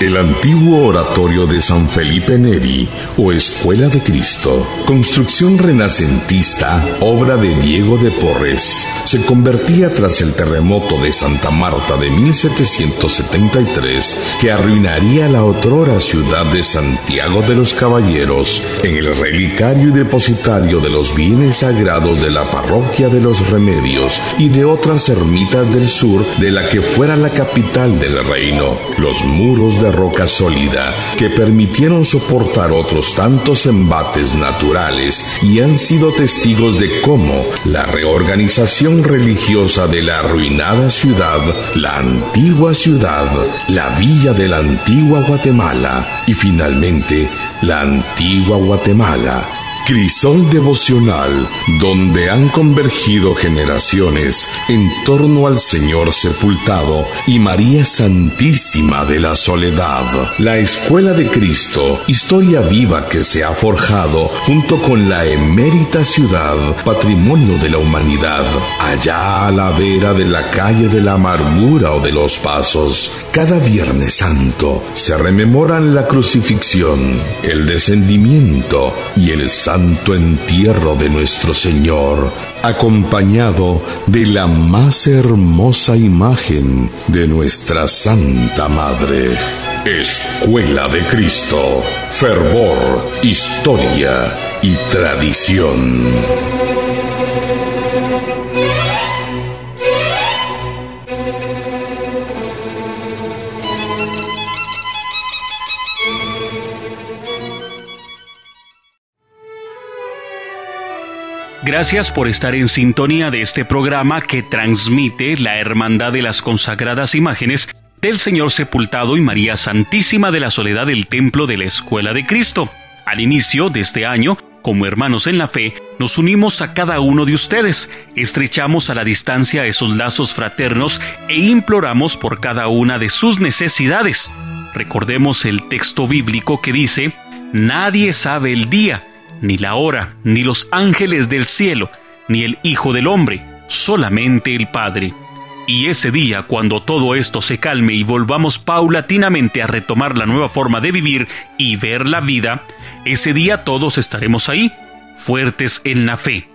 El antiguo oratorio de San Felipe Neri o Escuela de Cristo, construcción renacentista, obra de Diego de Porres, se convertía tras el terremoto de Santa Marta de 1773 que arruinaría la otrora ciudad de Santiago de los Caballeros en el relicario y depositario de los bienes sagrados de la parroquia de los Remedios y de otras ermitas del sur de la que fuera la capital del reino. Los muros de roca sólida que permitieron soportar otros tantos embates naturales y han sido testigos de cómo la reorganización religiosa de la arruinada ciudad, la antigua ciudad, la villa de la antigua Guatemala y finalmente la antigua Guatemala Crisol devocional donde han convergido generaciones en torno al Señor sepultado y María Santísima de la Soledad. La Escuela de Cristo, historia viva que se ha forjado junto con la emérita ciudad, patrimonio de la humanidad, allá a la vera de la calle de la amargura o de los pasos. Cada Viernes Santo se rememoran la crucifixión, el descendimiento y el santo entierro de nuestro Señor, acompañado de la más hermosa imagen de nuestra Santa Madre. Escuela de Cristo, fervor, historia y tradición. Gracias por estar en sintonía de este programa que transmite la Hermandad de las Consagradas Imágenes del Señor Sepultado y María Santísima de la Soledad del Templo de la Escuela de Cristo. Al inicio de este año, como hermanos en la fe, nos unimos a cada uno de ustedes, estrechamos a la distancia esos lazos fraternos e imploramos por cada una de sus necesidades. Recordemos el texto bíblico que dice, Nadie sabe el día ni la hora, ni los ángeles del cielo, ni el Hijo del Hombre, solamente el Padre. Y ese día, cuando todo esto se calme y volvamos paulatinamente a retomar la nueva forma de vivir y ver la vida, ese día todos estaremos ahí, fuertes en la fe.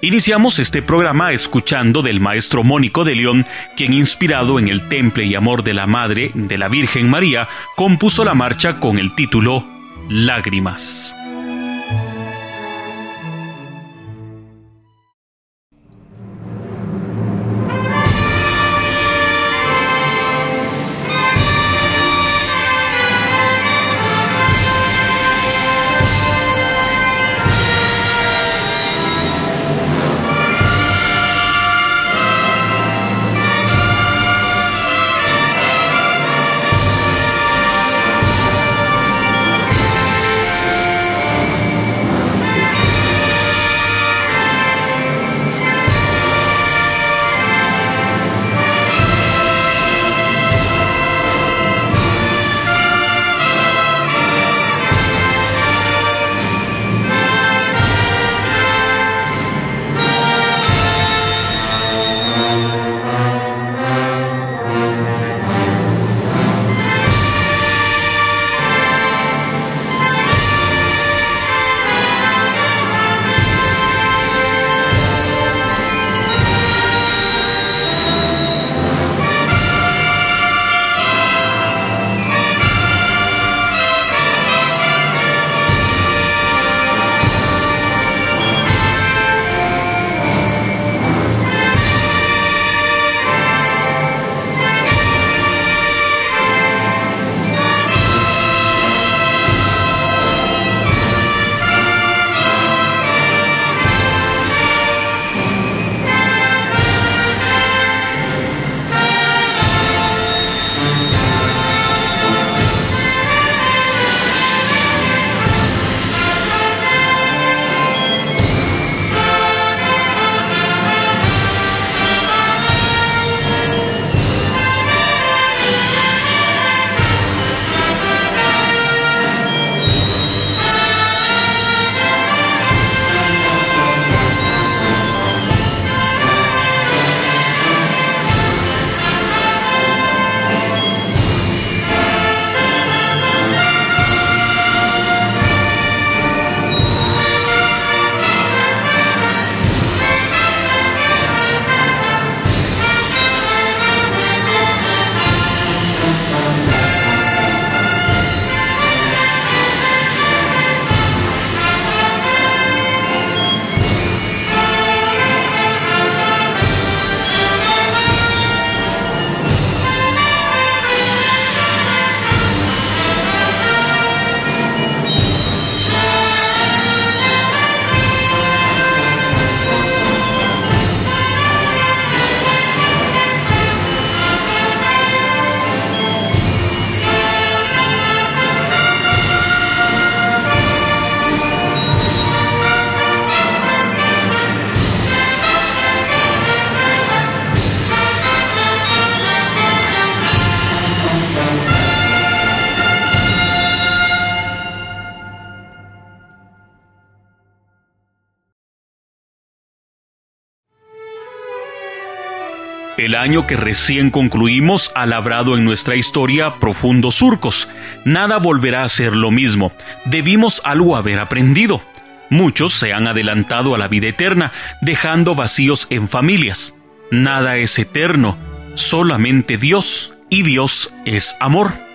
Iniciamos este programa escuchando del maestro Mónico de León, quien inspirado en el temple y amor de la Madre de la Virgen María, compuso la marcha con el título Lágrimas. El año que recién concluimos ha labrado en nuestra historia profundos surcos. Nada volverá a ser lo mismo. Debimos algo haber aprendido. Muchos se han adelantado a la vida eterna, dejando vacíos en familias. Nada es eterno, solamente Dios, y Dios es amor.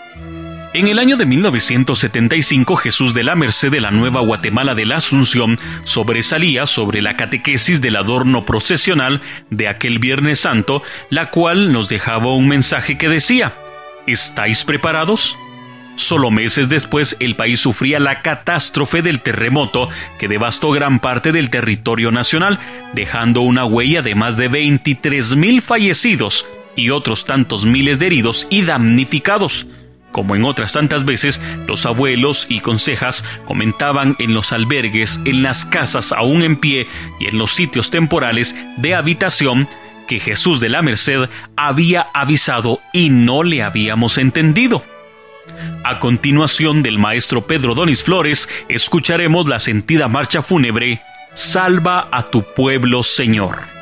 En el año de 1975, Jesús de la Merced de la Nueva Guatemala de la Asunción sobresalía sobre la catequesis del adorno procesional de aquel Viernes Santo, la cual nos dejaba un mensaje que decía, ¿estáis preparados? Solo meses después el país sufría la catástrofe del terremoto que devastó gran parte del territorio nacional, dejando una huella de más de 23 mil fallecidos y otros tantos miles de heridos y damnificados. Como en otras tantas veces, los abuelos y consejas comentaban en los albergues, en las casas aún en pie y en los sitios temporales de habitación que Jesús de la Merced había avisado y no le habíamos entendido. A continuación del maestro Pedro Donis Flores, escucharemos la sentida marcha fúnebre Salva a tu pueblo, Señor.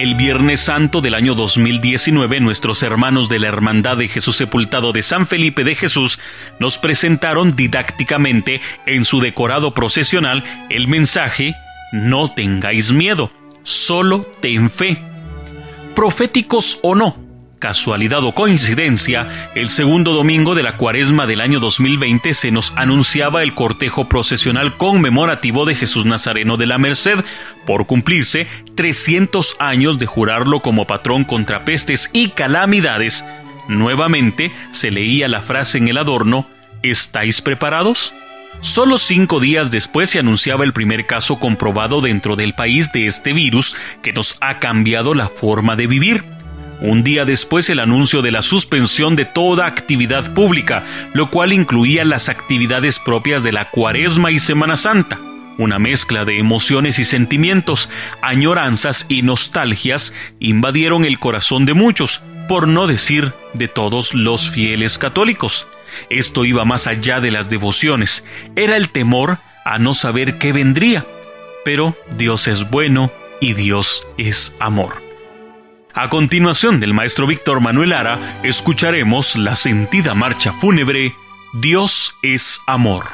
El Viernes Santo del año 2019, nuestros hermanos de la Hermandad de Jesús Sepultado de San Felipe de Jesús nos presentaron didácticamente en su decorado procesional el mensaje No tengáis miedo, solo ten fe. Proféticos o no, casualidad o coincidencia, el segundo domingo de la cuaresma del año 2020 se nos anunciaba el cortejo procesional conmemorativo de Jesús Nazareno de la Merced, por cumplirse 300 años de jurarlo como patrón contra pestes y calamidades. Nuevamente se leía la frase en el adorno, ¿estáis preparados? Solo cinco días después se anunciaba el primer caso comprobado dentro del país de este virus que nos ha cambiado la forma de vivir. Un día después el anuncio de la suspensión de toda actividad pública, lo cual incluía las actividades propias de la Cuaresma y Semana Santa. Una mezcla de emociones y sentimientos, añoranzas y nostalgias invadieron el corazón de muchos, por no decir de todos los fieles católicos. Esto iba más allá de las devociones, era el temor a no saber qué vendría. Pero Dios es bueno y Dios es amor. A continuación del maestro Víctor Manuel Ara, escucharemos la sentida marcha fúnebre Dios es amor.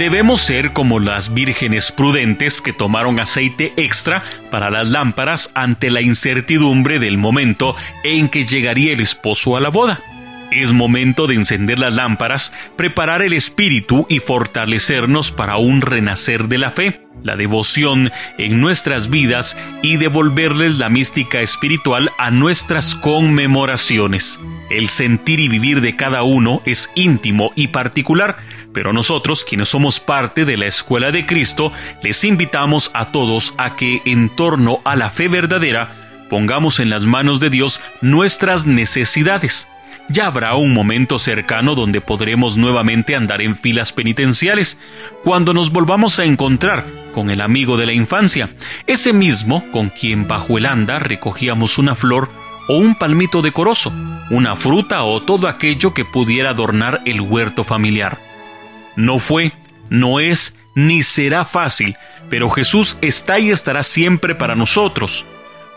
Debemos ser como las vírgenes prudentes que tomaron aceite extra para las lámparas ante la incertidumbre del momento en que llegaría el esposo a la boda. Es momento de encender las lámparas, preparar el espíritu y fortalecernos para un renacer de la fe, la devoción en nuestras vidas y devolverles la mística espiritual a nuestras conmemoraciones. El sentir y vivir de cada uno es íntimo y particular, pero nosotros, quienes somos parte de la Escuela de Cristo, les invitamos a todos a que en torno a la fe verdadera pongamos en las manos de Dios nuestras necesidades ya habrá un momento cercano donde podremos nuevamente andar en filas penitenciales, cuando nos volvamos a encontrar con el amigo de la infancia, ese mismo con quien bajo el anda recogíamos una flor o un palmito decoroso, una fruta o todo aquello que pudiera adornar el huerto familiar. No fue, no es, ni será fácil, pero Jesús está y estará siempre para nosotros.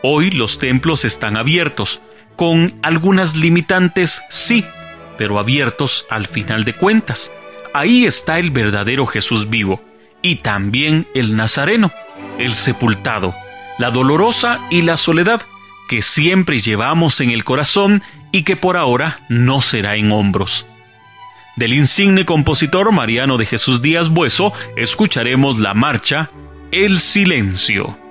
Hoy los templos están abiertos, con algunas limitantes, sí, pero abiertos al final de cuentas. Ahí está el verdadero Jesús vivo y también el Nazareno, el sepultado, la dolorosa y la soledad que siempre llevamos en el corazón y que por ahora no será en hombros. Del insigne compositor Mariano de Jesús Díaz Bueso escucharemos la marcha El Silencio.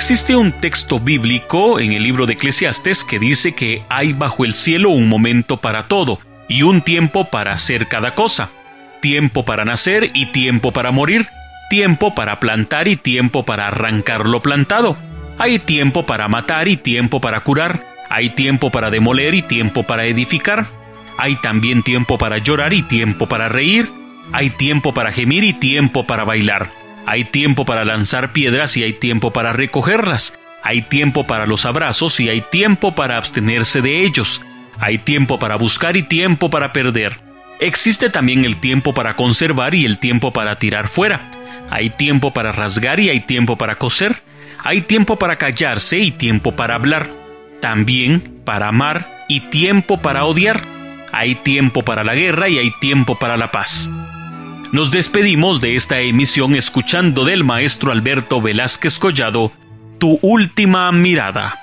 Existe un texto bíblico en el libro de Eclesiastes que dice que hay bajo el cielo un momento para todo y un tiempo para hacer cada cosa, tiempo para nacer y tiempo para morir, tiempo para plantar y tiempo para arrancar lo plantado. Hay tiempo para matar y tiempo para curar, hay tiempo para demoler y tiempo para edificar. Hay también tiempo para llorar y tiempo para reír, hay tiempo para gemir y tiempo para bailar. Hay tiempo para lanzar piedras y hay tiempo para recogerlas. Hay tiempo para los abrazos y hay tiempo para abstenerse de ellos. Hay tiempo para buscar y tiempo para perder. Existe también el tiempo para conservar y el tiempo para tirar fuera. Hay tiempo para rasgar y hay tiempo para coser. Hay tiempo para callarse y tiempo para hablar. También para amar y tiempo para odiar. Hay tiempo para la guerra y hay tiempo para la paz. Nos despedimos de esta emisión escuchando del maestro Alberto Velázquez Collado, Tu última mirada.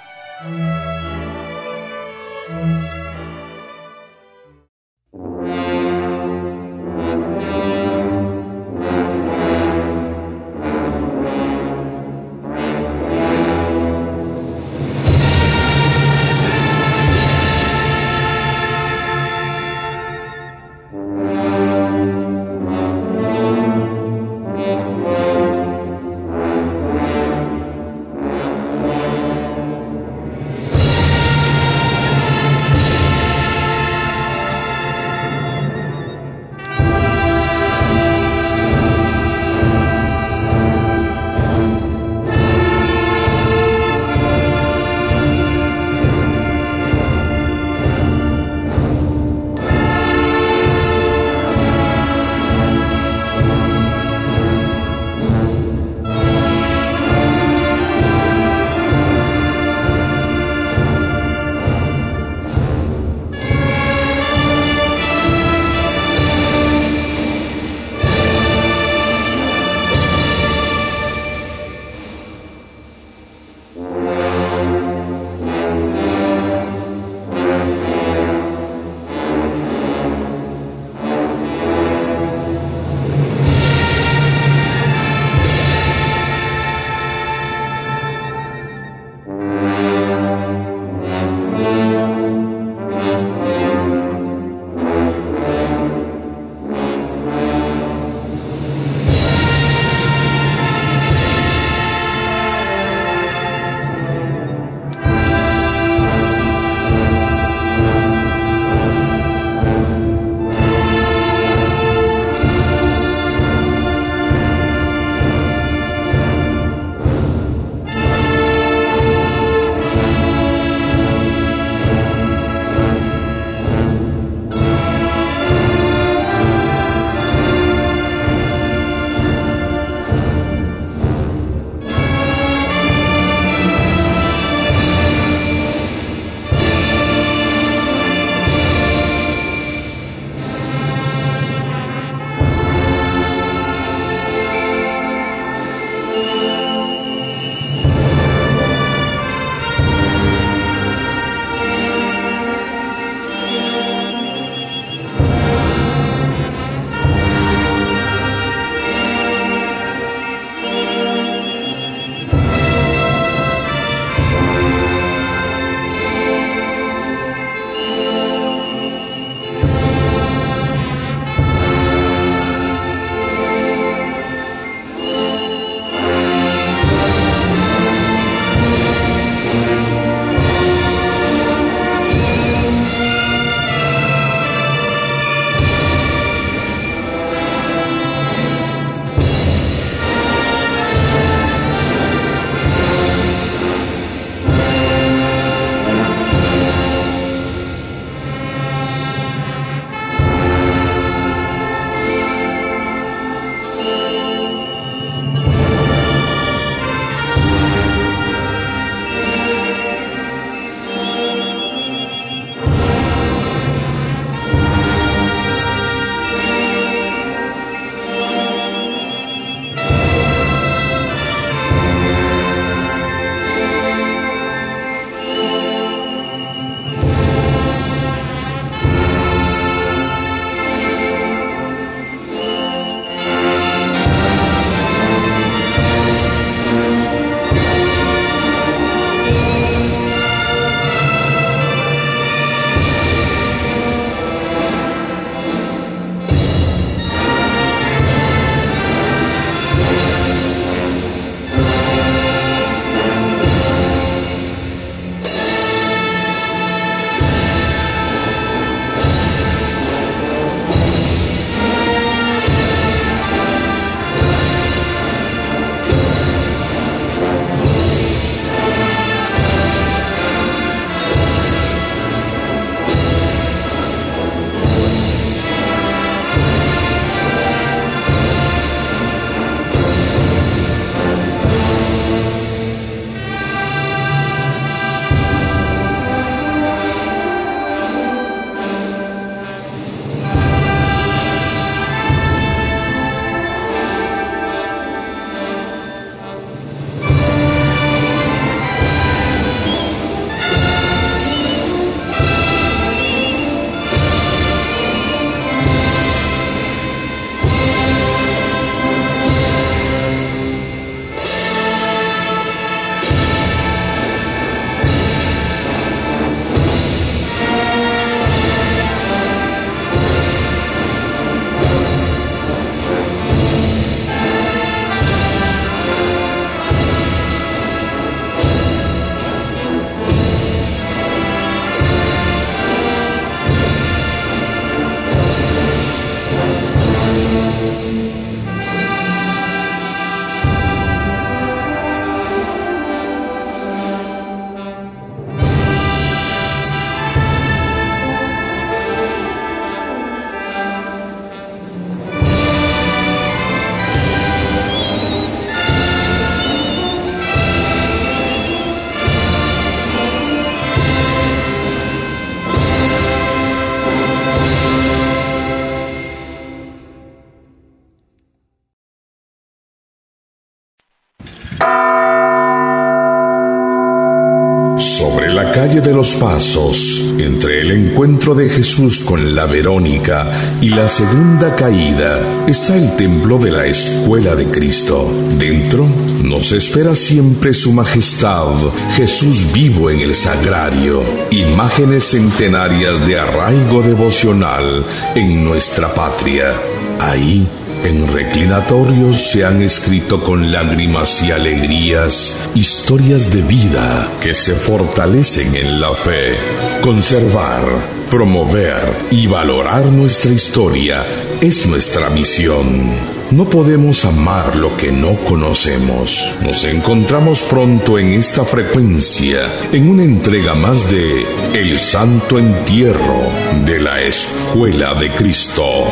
De los Pasos, entre el encuentro de Jesús con la Verónica y la segunda caída, está el templo de la Escuela de Cristo. Dentro nos espera siempre su majestad, Jesús vivo en el sagrario, imágenes centenarias de arraigo devocional en nuestra patria. Ahí en reclinatorios se han escrito con lágrimas y alegrías historias de vida que se fortalecen en la fe. Conservar, promover y valorar nuestra historia es nuestra misión. No podemos amar lo que no conocemos. Nos encontramos pronto en esta frecuencia, en una entrega más de El Santo Entierro de la Escuela de Cristo.